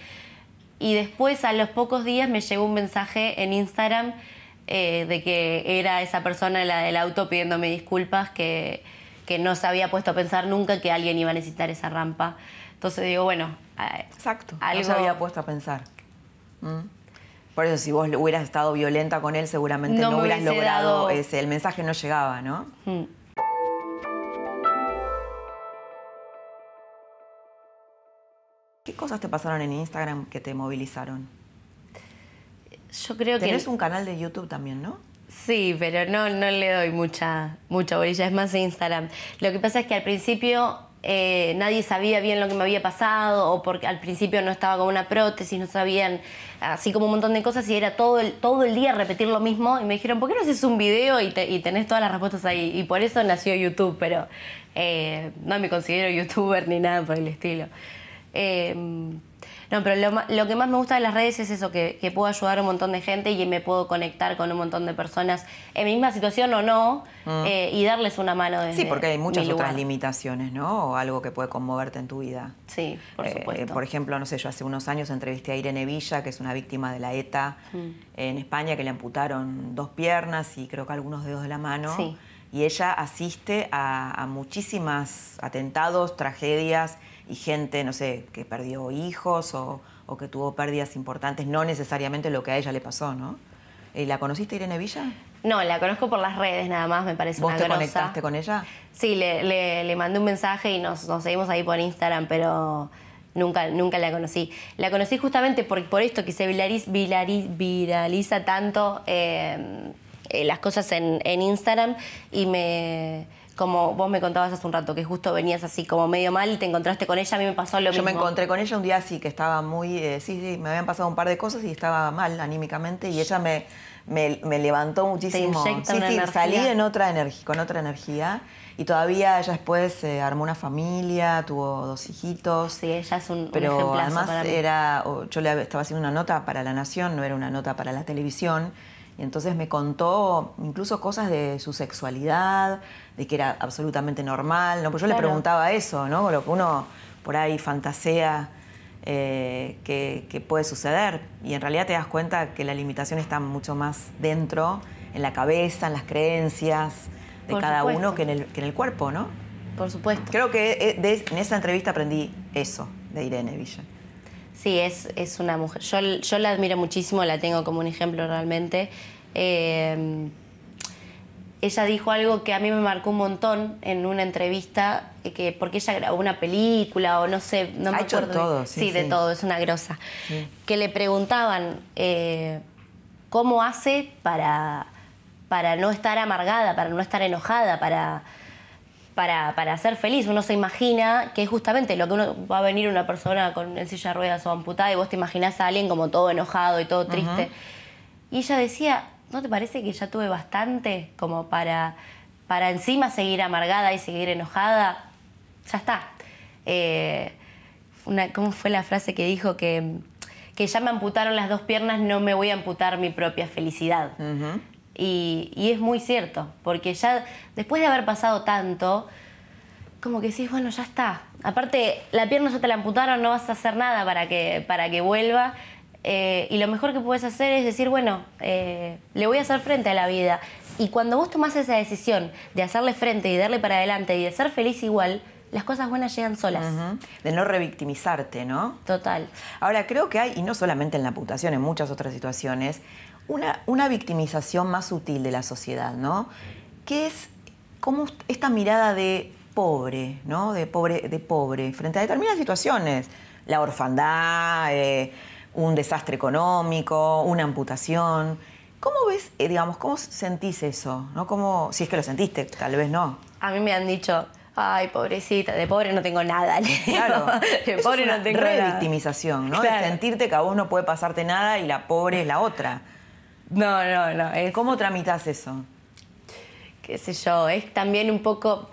Y después, a los pocos días, me llegó un mensaje en Instagram eh, de que era esa persona la del auto pidiéndome disculpas, que, que no se había puesto a pensar nunca que alguien iba a necesitar esa rampa. Entonces digo, bueno... Exacto, algo... no se había puesto a pensar. Mm. Por eso, si vos hubieras estado violenta con él, seguramente no, hubieras logrado ese. El mensaje no llegaba, ¿no? Mm. ¿Qué cosas te pasaron en Instagram que te movilizaron? Yo creo que... Tenés un canal de YouTube también, ¿no? Sí, pero no, no le doy mucha, mucha bolilla, es más Instagram. Lo que pasa es que al principio eh, nadie sabía bien lo que me había pasado o porque al principio no estaba con una prótesis, no sabían así como un montón de cosas y era todo el, todo el día repetir lo mismo y me dijeron, ¿por qué no haces un video y, tenés todas las respuestas ahí? Y por eso nació YouTube, pero eh, no me considero youtuber ni nada por el estilo. Em, no, pero lo, que más me gusta de las redes es eso, que, puedo ayudar a un montón de gente y me puedo conectar con un montón de personas en mi misma situación o no mm. eh, y darles una mano desde Sí, porque hay muchas otras limitaciones, ¿no? O algo que puede conmoverte en tu vida. Sí, por eh, supuesto. por ejemplo, no sé, yo hace unos años entrevisté a Irene Villa, que es una víctima de la ETA mm. en España, que le amputaron dos piernas y creo que algunos dedos de la mano. Sí. Y ella asiste a, a muchísimas atentados, tragedias y gente, no sé, que perdió hijos o, que tuvo pérdidas importantes, no necesariamente lo que a ella le pasó, ¿no? ¿Y ¿La conociste, Irene Villa? No, la conozco por las redes nada más, me parece ¿Vos te conectaste con ella? Sí, le, mandé un mensaje y nos, seguimos ahí por Instagram, pero nunca, nunca la conocí. La conocí justamente por, por esto, que se viraliza tanto eh, eh, las cosas en, en Instagram y me como vos me contabas hace un rato, que justo venías así como medio mal y te encontraste con ella, a mí me pasó lo mismo. Yo me encontré con ella un día así, que estaba muy, eh, sí, sí, me habían pasado un par de cosas y estaba mal anímicamente y ella me, me, levantó muchísimo. sí, sí, salí en otra energía, con otra energía y todavía ella después eh, armó una familia, tuvo dos hijitos. Sí, ella es un, pero un además era, yo le estaba haciendo una nota para La Nación, no era una nota para la televisión y entonces me contó incluso cosas de su sexualidad, de que era absolutamente normal, ¿no? Pues yo le preguntaba eso, ¿no? Lo que uno por ahí fantasea eh, que, puede suceder. Y en realidad te das cuenta que la limitación está mucho más dentro, en la cabeza, en las creencias de cada uno que en, el, que en el cuerpo, ¿no? Por supuesto. Creo que eh, en esa entrevista aprendí eso de Irene Villa. Sí, es, es una mujer. Yo, yo, la admiro muchísimo, la tengo como un ejemplo realmente. Eh, ella dijo algo que a mí me marcó un montón en una entrevista, eh, que porque ella grabó una película o no sé, no me ha acuerdo. Hecho todo, sí, de todo, es una grosa. Que le preguntaban eh, cómo hace para, para no estar amargada, para no estar enojada, para para, para, ser feliz. Uno se imagina que es justamente lo que uno va a venir una persona con en silla de ruedas o amputada y vos te imaginás a alguien como todo enojado y todo triste. Y ella decía, ¿no te parece que ya tuve bastante como para, para encima seguir amargada y seguir enojada? Ya está. Eh, una, ¿Cómo fue la frase que dijo que, que ya me amputaron las dos piernas, no me voy a amputar mi propia felicidad? Y, es muy cierto, porque ya después de haber pasado tanto, como que decís, bueno, ya está. Aparte, la pierna ya te la amputaron, no vas a hacer nada para que, para que vuelva. Eh, y lo mejor que puedes hacer es decir, bueno, eh, le voy a hacer frente a la vida. Y cuando vos tomás esa decisión de hacerle frente y darle para adelante y de ser feliz igual, las cosas buenas llegan solas. De no revictimizarte, ¿no? Total. Ahora, creo que hay, y no solamente en la amputación, en muchas otras situaciones, una, victimización más sutil de la sociedad, ¿no? Que es como esta mirada de pobre, ¿no? De pobre, de pobre, frente a determinadas situaciones. La orfandad, eh, un desastre económico, una amputación. ¿Cómo ves, eh, digamos, cómo sentís eso? ¿no? ¿Cómo, si es que lo sentiste, tal vez no. A mí me han dicho, ay, pobrecita, de pobre no tengo nada. Claro, de pobre no tengo revictimización, ¿no? De sentirte que a vos no puede pasarte nada y la pobre es la otra. No, no, no. ¿Cómo tramitas eso? qué sé yo, es también un poco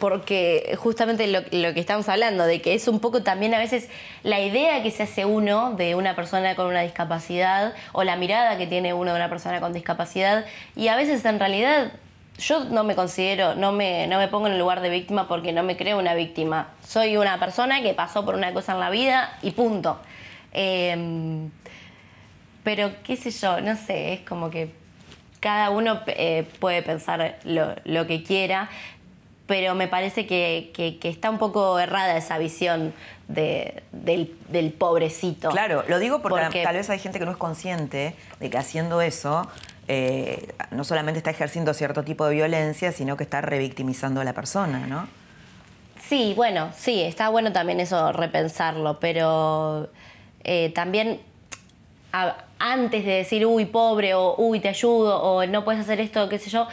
porque justamente lo, que estamos hablando, de que es un poco también a veces la idea que se hace uno de una persona con una discapacidad o la mirada que tiene uno de una persona con discapacidad y a veces en realidad yo no me considero, no me, no me pongo en el lugar de víctima porque no me creo una víctima. Soy una persona que pasó por una cosa en la vida y punto. Em, pero qué sé yo, no sé, es como que cada uno eh, puede pensar lo, lo que quiera pero me parece que, está un poco errada esa visión del, pobrecito. Claro, lo digo porque, tal vez hay gente que no es consciente de que haciendo eso eh, no solamente está ejerciendo cierto tipo de violencia, sino que está revictimizando a la persona, ¿no? Sí, bueno, sí, está bueno también eso repensarlo, pero eh, también antes de decir, uy, pobre, o uy, te ayudo, o no puedes hacer esto, qué sé yo,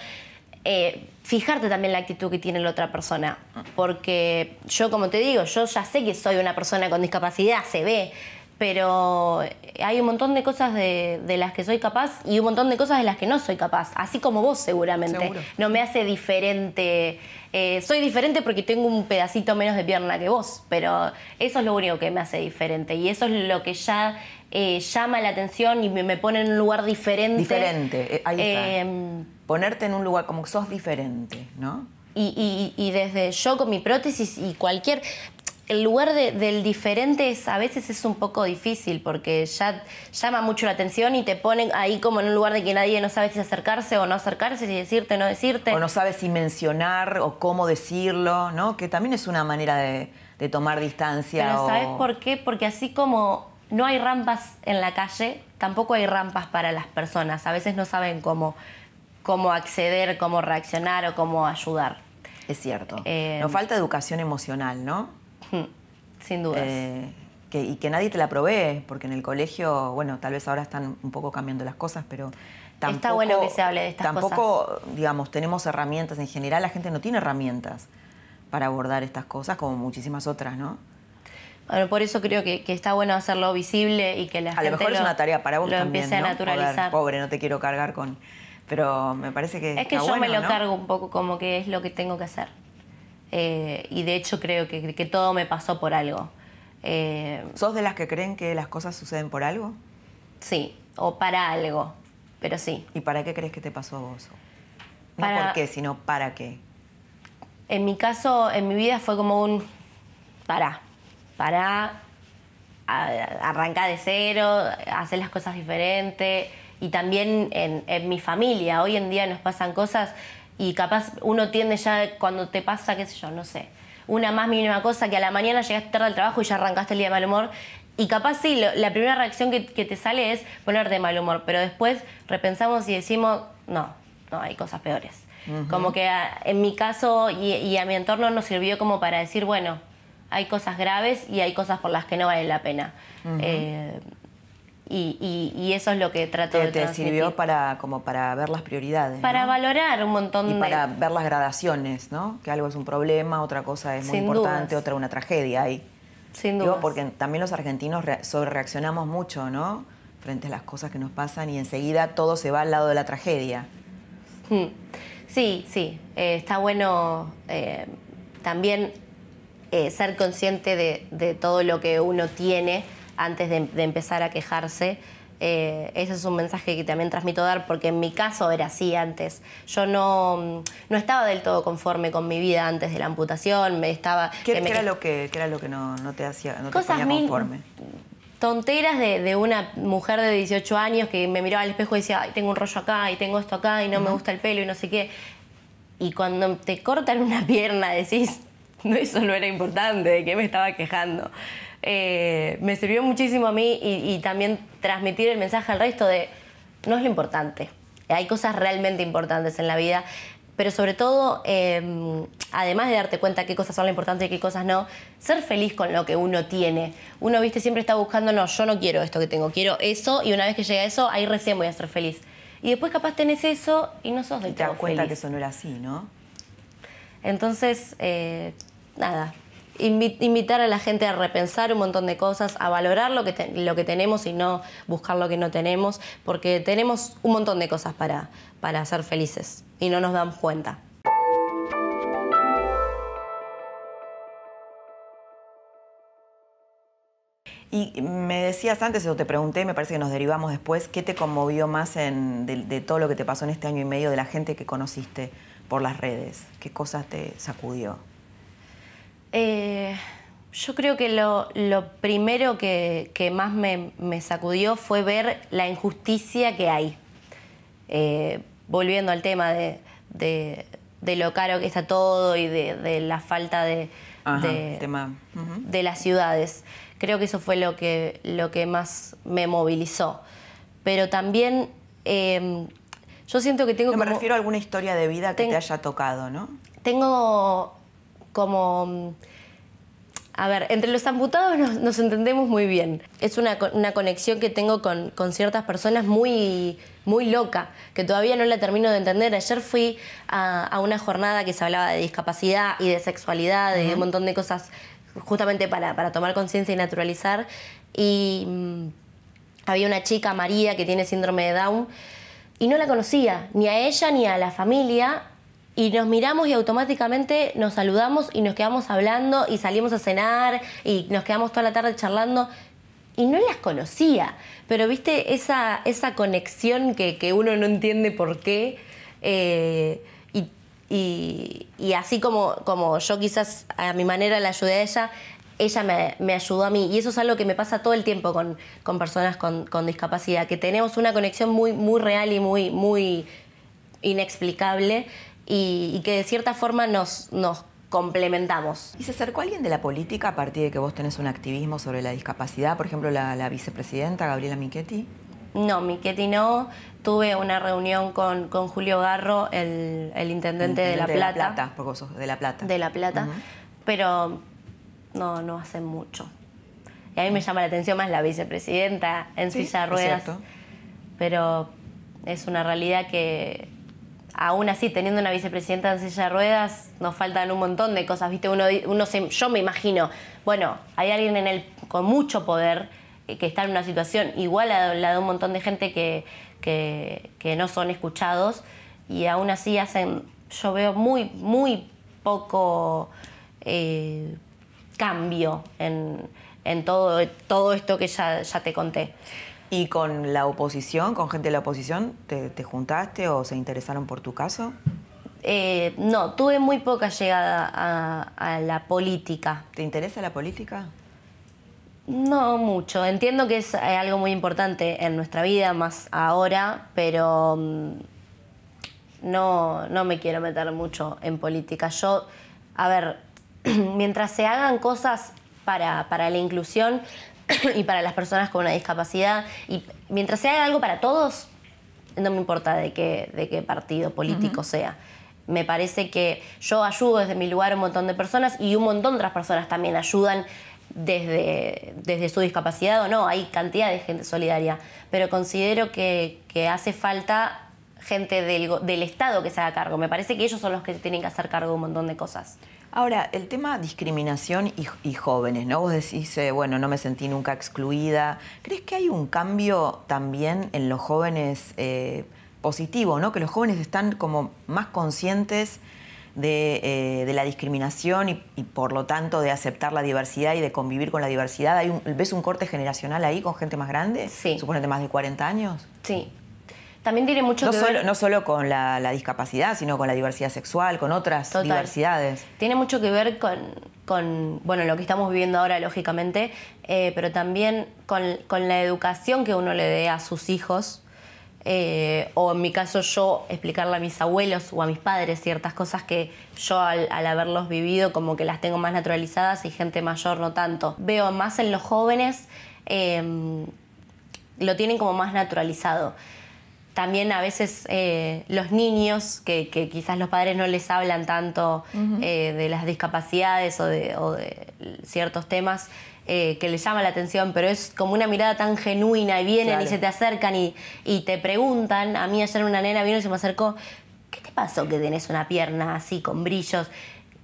eh, fijarte también la actitud que tiene la otra persona. Porque yo, como te digo, yo ya sé que soy una persona con discapacidad, se ve, pero hay un montón de cosas de, las que soy capaz y un montón de cosas de las que no soy capaz, así como vos seguramente. No me hace diferente. Eh, soy diferente porque tengo un pedacito menos de pierna que vos, pero eso es lo único que me hace diferente y eso es lo que ya eh, llama la atención y me, pone en un lugar diferente. Diferente, ahí está em, ponerte en un lugar como que sos diferente, ¿no? Y, desde yo con mi prótesis y cualquier... El lugar del diferente es, a veces es un poco difícil porque ya llama mucho la atención y te ponen ahí como en un lugar de que nadie no sabe si acercarse o no acercarse, si decirte o no decirte. O no sabe si mencionar o cómo decirlo, ¿no? Que también es una manera de, tomar distancia. Pero ¿sabes por qué? Porque así como no hay rampas en la calle, tampoco hay rampas para las personas. A veces no saben cómo cómo acceder, cómo reaccionar o cómo ayudar. Es cierto. Eh, Nos falta educación emocional, ¿no? Sin duda. Eh, y que nadie te la provee, porque en el colegio, bueno, tal vez ahora están un poco cambiando las cosas, pero tampoco... Está bueno que se hable de estas cosas. Tampoco, digamos, tenemos herramientas. En general la gente no tiene herramientas para abordar estas cosas, como muchísimas otras, ¿no? Bueno, por eso creo que, está bueno hacerlo visible y que la gente a lo mejor es una tarea para vos lo también, empiece a naturalizar. pobre, no te quiero cargar con pero me parece que... Es que yo me lo cargo un poco como que es lo que tengo que hacer. Eh, y de hecho creo que, todo me pasó por algo. Eh, ¿Sos de las que creen que las cosas suceden por algo? Sí, o para algo, pero sí. ¿Y para qué crees que te pasó a vos? No por qué, sino para qué. En mi caso, en mi vida fue como un para, para arrancar de cero, hacer las cosas diferentes y también en, mi familia. Hoy en día nos pasan cosas y capaz uno tiende ya cuando te pasa, qué sé yo, no sé, una más mínima cosa que a la mañana llegaste tarde al trabajo y ya arrancaste el día de mal humor. Y capaz sí, la primera reacción que, te sale es ponerte de mal humor, pero después repensamos y decimos, no, no, hay cosas peores. Como que en mi caso y, a mi entorno nos sirvió como para decir, bueno, hay cosas graves y hay cosas por las que no vale la pena. Y, eso es lo que trato de te sirvió para como para ver las prioridades para valorar un montón y de para ver las gradaciones no que algo es un problema otra cosa es muy importante otra una tragedia ahí. Sin duda porque también los argentinos reaccionamos mucho no frente a las cosas que nos pasan y enseguida todo se va al lado de la tragedia. Hmm. sí sí. Eh, está bueno eh, también eh, ser consciente de, de todo lo que uno tiene antes de, empezar a quejarse. Eh, ese es un mensaje que también transmito dar porque en mi caso era así antes. Yo no, no estaba del todo conforme con mi vida antes de la amputación. Me estaba, ¿Qué, era, lo que, era lo que no, te hacía no cosas te conforme? Tonteras de, una mujer de 18 años que me miraba al espejo y decía, Ay, tengo un rollo acá y tengo esto acá y no me gusta el pelo y no sé qué. Y cuando te cortan una pierna decís, no, eso no era importante, ¿de qué me estaba quejando? Eh, me sirvió muchísimo a mí y, también transmitir el mensaje al resto de no es lo importante. Hay cosas realmente importantes en la vida, pero sobre todo, em, además de darte cuenta qué cosas son lo importante y qué cosas no, ser feliz con lo que uno tiene. Uno, viste, siempre está buscando, no, yo no quiero esto que tengo, quiero eso, y una vez que llega eso, ahí recién voy a ser feliz. Y después capaz tenés eso y no sos del y te das cuenta que eso no era así, ¿no? Entonces, eh, nada, invitar a la gente a repensar un montón de cosas, a valorar lo que, lo que tenemos y no buscar lo que no tenemos, porque tenemos un montón de cosas para, para ser felices y no nos damos cuenta. Y me decías antes, o te pregunté, me parece que nos derivamos después, ¿qué te conmovió más de, todo lo que te pasó en este año y medio de la gente que conociste por las redes? ¿Qué cosas te sacudió? Eh, yo creo que lo, primero que, más me, sacudió fue ver la injusticia que hay. Eh, volviendo al tema de, lo caro que está todo y de, la falta de, de las ciudades. Creo que eso fue lo que, lo que más me movilizó. Pero también em, yo siento que tengo... me refiero a alguna historia de vida que te haya tocado, ¿no? Tengo como... A ver, entre los amputados nos, entendemos muy bien. Es una, conexión que tengo con, ciertas personas muy, muy loca, que todavía no la termino de entender. Ayer fui a, una jornada que se hablaba de discapacidad y de sexualidad, de un montón de cosas justamente para, tomar conciencia y naturalizar. Y mm, había una chica, María, que tiene síndrome de Down, y no la conocía, ni a ella ni a la familia. Y nos miramos y automáticamente nos saludamos y nos quedamos hablando y salimos a cenar y nos quedamos toda la tarde charlando y no las conocía. Pero viste esa, esa conexión que, uno no entiende por qué. Eh, y, así como, como yo quizás a mi manera la ayudé a ella, ella me, ayudó a mí. Y eso es algo que me pasa todo el tiempo con, personas con, discapacidad, que tenemos una conexión muy, muy real y muy, muy inexplicable y, que de cierta forma nos, nos complementamos. ¿Y se acercó alguien de la política a partir de que vos tenés un activismo sobre la discapacidad? Por ejemplo, la, la vicepresidenta Gabriela Michetti. No, Miquetti no. Tuve una reunión con, Julio Garro, el, intendente, de La Plata. De La Plata, porque sos de La Plata. De La Plata, pero no, no hace mucho. Y a mí me llama la atención más la vicepresidenta en silla de ruedas. Pero es una realidad que, aún así, teniendo una vicepresidenta en silla de ruedas, nos faltan un montón de cosas. ¿Viste? Uno, yo me imagino, bueno, hay alguien en el, con mucho poder que está en una situación igual a la de un montón de gente que, que, no son escuchados y aún así hacen, yo veo muy, muy poco eh, cambio en, todo, todo esto que ya, ya, te conté. ¿Y con la oposición, con gente de la oposición, te, juntaste o se interesaron por tu caso? Eh, no, tuve muy poca llegada a, a la política. ¿Te interesa la política? No mucho. Entiendo que es eh, algo muy importante en nuestra vida, más ahora, pero mm, no, no me quiero meter mucho en política. Yo, a ver, mientras se hagan cosas para, para la inclusión y para las personas con una discapacidad, y mientras se haga algo para todos, no me importa de qué, de qué partido político sea. Me parece que yo ayudo desde mi lugar a un montón de personas y un montón de otras personas también ayudan desde, desde su discapacidad o no, hay cantidad de gente solidaria, pero considero que, hace falta gente del, del, Estado que se haga cargo. Me parece que ellos son los que tienen que hacer cargo de un montón de cosas. Ahora, el tema discriminación y, jóvenes, ¿no? Vos decís, eh, bueno, no me sentí nunca excluida. ¿Crees que hay un cambio también en los jóvenes eh, positivo, ¿no? Que los jóvenes están como más conscientes eh, de, la discriminación y, por lo tanto de aceptar la diversidad y de convivir con la diversidad. ¿Hay ¿Ves un corte generacional ahí con gente más grande? Sí. Suponete más de 40 años. Sí. También tiene mucho no que solo, ver... No solo con la, discapacidad, sino con la diversidad sexual, con otras diversidades. Tiene mucho que ver con, bueno, lo que estamos viviendo ahora, lógicamente, eh, pero también con, con la educación que uno le dé a sus hijos eh, o en mi caso yo explicarle a mis abuelos o a mis padres ciertas cosas que yo al, haberlos vivido como que las tengo más naturalizadas y gente mayor no tanto. Veo más en los jóvenes, em, lo tienen como más naturalizado. También a veces eh, los niños, que, quizás los padres no les hablan tanto eh, de las discapacidades o de ciertos temas, eh, que les llama la atención, pero es como una mirada tan genuina y vienen y se te acercan y, te preguntan. A mí ayer una nena vino y se me acercó, ¿qué te pasó que tenés una pierna así con brillos?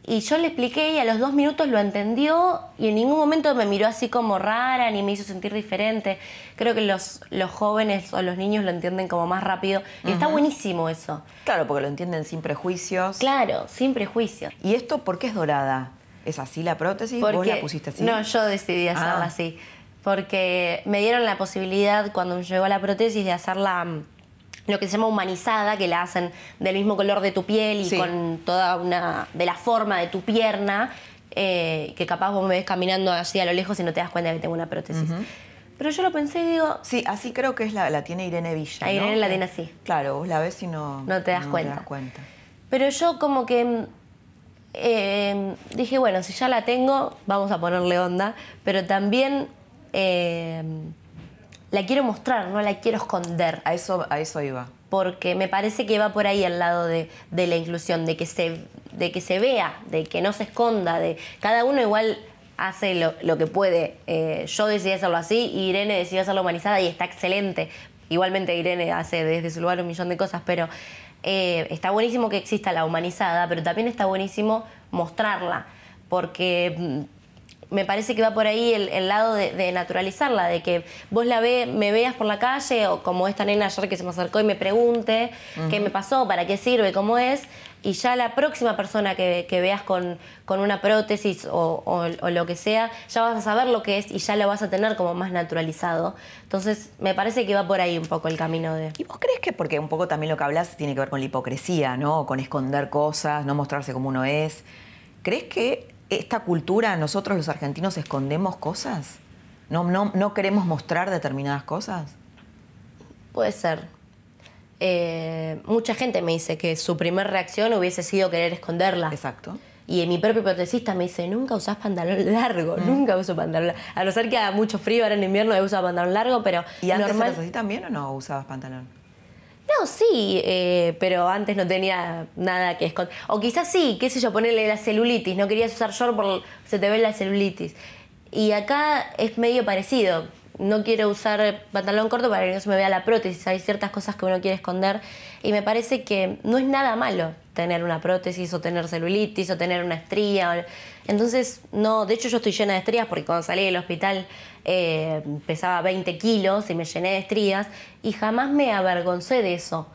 Y yo le expliqué y a los dos minutos lo entendió y en ningún momento me miró así como rara ni me hizo sentir diferente. Creo que los, los jóvenes o los niños lo entienden como más rápido y está buenísimo eso. Claro, porque lo entienden sin prejuicios. Claro, sin prejuicios. ¿Y esto por qué es dorada? ¿Es así la prótesis? ¿Vos la pusiste así? No, yo decidí hacerla ah. así. Porque me dieron la posibilidad cuando me llegó la prótesis de hacerla mm, lo que se llama humanizada, que la hacen del mismo color de tu piel y con toda una. de la forma de tu pierna, eh, que capaz vos me ves caminando así a lo lejos y no te das cuenta de que tengo una prótesis. Pero yo lo pensé y digo. Sí, así creo que es la, la tiene Irene Villa. A Irene la tiene así. Claro, vos la ves y no. No te das, cuenta. Pero yo como que. Eh, dije, bueno, si ya la tengo, vamos a ponerle onda, pero también eh, la quiero mostrar, no la quiero esconder. A eso, a eso iba. Porque me parece que va por ahí al lado de, la inclusión, de que, se, de que se vea, de que no se esconda, de cada uno igual hace lo, que puede. Eh, yo decidí hacerlo así y Irene decidió hacerlo humanizada y está excelente. Igualmente Irene hace desde su lugar un millón de cosas, pero eh, está buenísimo que exista la humanizada, pero también está buenísimo mostrarla, porque mm, me parece que va por ahí el, lado de, naturalizarla, de que vos la ve, me veas por la calle o como esta nena ayer que se me acercó y me pregunte qué me pasó, para qué sirve, cómo es, y ya la próxima persona que, veas con, con, una prótesis o, lo que sea, ya vas a saber lo que es y ya lo vas a tener como más naturalizado. Entonces, me parece que va por ahí un poco el camino de... ¿Y vos crees que, porque un poco también lo que hablas tiene que ver con la hipocresía, ¿no? Con esconder cosas, no mostrarse como uno es. ¿Crees que esta cultura, nosotros los argentinos escondemos cosas? ¿No, no, no queremos mostrar determinadas cosas? Puede ser. Eh, mucha gente me dice que su primer reacción hubiese sido querer esconderla. Exacto. Y mi propio protecista me dice, nunca usás pantalón largo, mm. nunca uso pantalón largo. A no ser que haga mucho frío ahora en invierno he usado pantalón largo, pero ¿Y antes normal... así también o no usabas pantalón? No, sí, eh, pero antes no tenía nada que esconder. O quizás sí, qué sé yo, ponerle la celulitis. No querías usar short porque se te ve la celulitis. Y acá es medio parecido. No quiero usar pantalón corto para que no se me vea la prótesis. Hay ciertas cosas que uno quiere esconder. Y me parece que no es nada malo tener una prótesis o tener celulitis o tener una estría. Entonces, no, de hecho yo estoy llena de estrías porque cuando salí del hospital eh, pesaba 20 kilos y me llené de estrías y jamás me avergoncé de eso.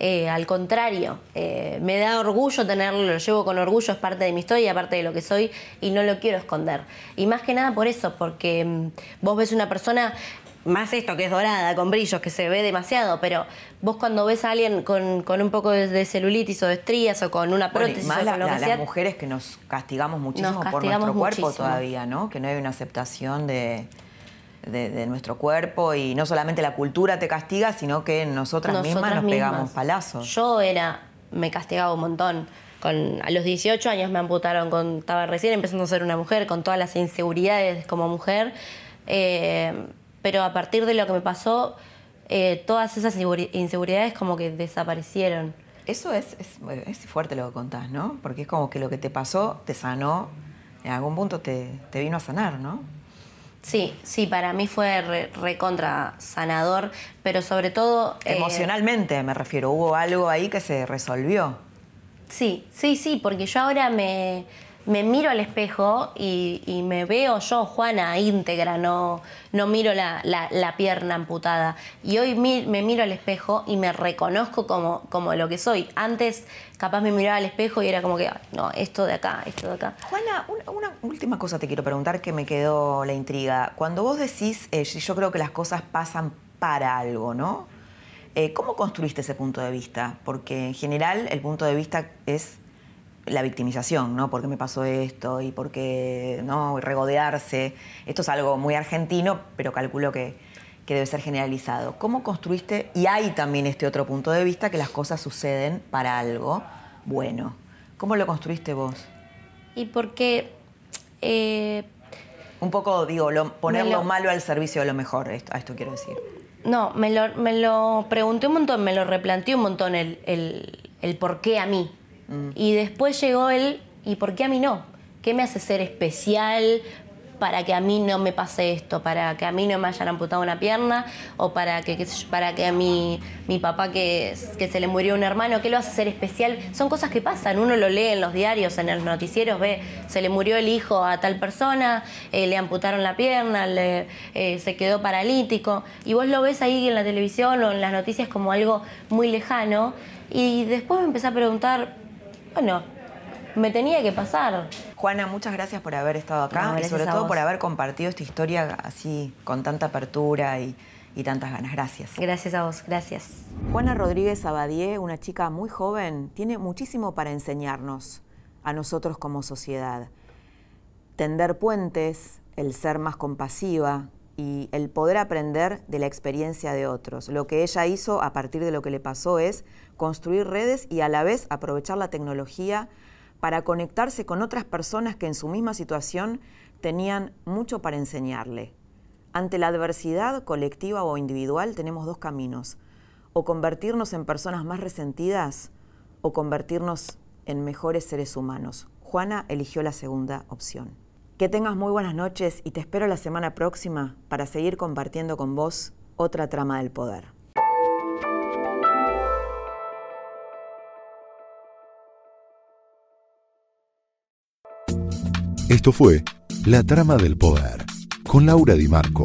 Eh, al contrario, eh, me da orgullo tenerlo, lo llevo con orgullo, es parte de mi historia, parte de lo que soy y no lo quiero esconder. Y más que nada por eso, porque mm, vos ves una persona, más esto que es dorada, con brillos, que se ve demasiado, pero vos cuando ves a alguien con, un poco de, celulitis o de estrías o con una prótesis más las mujeres que nos castigamos muchísimo por nuestro cuerpo todavía, ¿no? Que no hay una aceptación de de, nuestro cuerpo y no solamente la cultura te castiga, sino que nosotras, mismas nos pegamos palazos. Yo era, me castigaba un montón. Con, a los 18 años me amputaron, con, estaba recién empezando a ser una mujer, con todas las inseguridades como mujer, eh, pero a partir de lo que me pasó, eh, todas esas inseguridades como que desaparecieron. Eso es, es, fuerte lo que contás, ¿no? Porque es como que lo que te pasó te sanó, en algún punto te, te vino a sanar, ¿no? Sí, sí, para mí fue recontra sanador, pero sobre todo... Eh, Emocionalmente me refiero, hubo algo ahí que se resolvió. Sí, sí, sí, porque yo ahora me, me miro al espejo y, me veo yo, Juana, íntegra, no, no miro la, pierna amputada. Y hoy me miro al espejo y me reconozco como, como lo que soy. Antes capaz me miraba al espejo y era como que, no, esto de acá, esto de acá. Juana, una, última cosa te quiero preguntar que me quedó la intriga. Cuando vos decís, eh, yo creo que las cosas pasan para algo, ¿no? Eh, ¿Cómo construiste ese punto de vista? Porque en general el punto de vista es la victimización, ¿no? ¿Por qué me pasó esto? Y por qué, ¿no? Regodearse. Esto es algo muy argentino, pero calculo que, debe ser generalizado. ¿Cómo construiste? Y hay también este otro punto de vista, que las cosas suceden para algo bueno. ¿Cómo lo construiste vos? Y porque... Eh, Un poco, digo, poner lo, malo al servicio de lo mejor, a esto quiero decir. No, me lo, me lo pregunté un montón, me lo replanteé un montón el, el, el por qué a mí. Y después llegó él, ¿y por qué a mí no? ¿Qué me hace ser especial para que a mí no me pase esto, para que a mí no me hayan amputado una pierna o para que, para que a mi, mi papá que, que se le murió un hermano, ¿qué lo hace ser especial? Son cosas que pasan, uno lo lee en los diarios, en los noticieros, ve, se le murió el hijo a tal persona, eh, le amputaron la pierna, le, eh, se quedó paralítico, y vos lo ves ahí en la televisión o en las noticias como algo muy lejano, y después me empecé a preguntar, bueno, me tenía que pasar. Juana, muchas gracias por haber estado acá y sobre todo por haber compartido esta historia así con tanta apertura y, tantas ganas. Gracias. Gracias a vos, gracias. Juana Rodríguez Abadie, una chica muy joven, tiene muchísimo para enseñarnos a nosotros como sociedad. Tender puentes, el ser más compasiva y el poder aprender de la experiencia de otros. Lo que ella hizo a partir de lo que le pasó es construir redes y a la vez aprovechar la tecnología para conectarse con otras personas que en su misma situación tenían mucho para enseñarle. Ante la adversidad colectiva o individual tenemos dos caminos, o convertirnos en personas más resentidas o convertirnos en mejores seres humanos. Juana eligió la segunda opción. Que tengas muy buenas noches y te espero la semana próxima para seguir compartiendo con vos otra trama del poder. Esto fue La Trama del Poder con Laura Di Marco,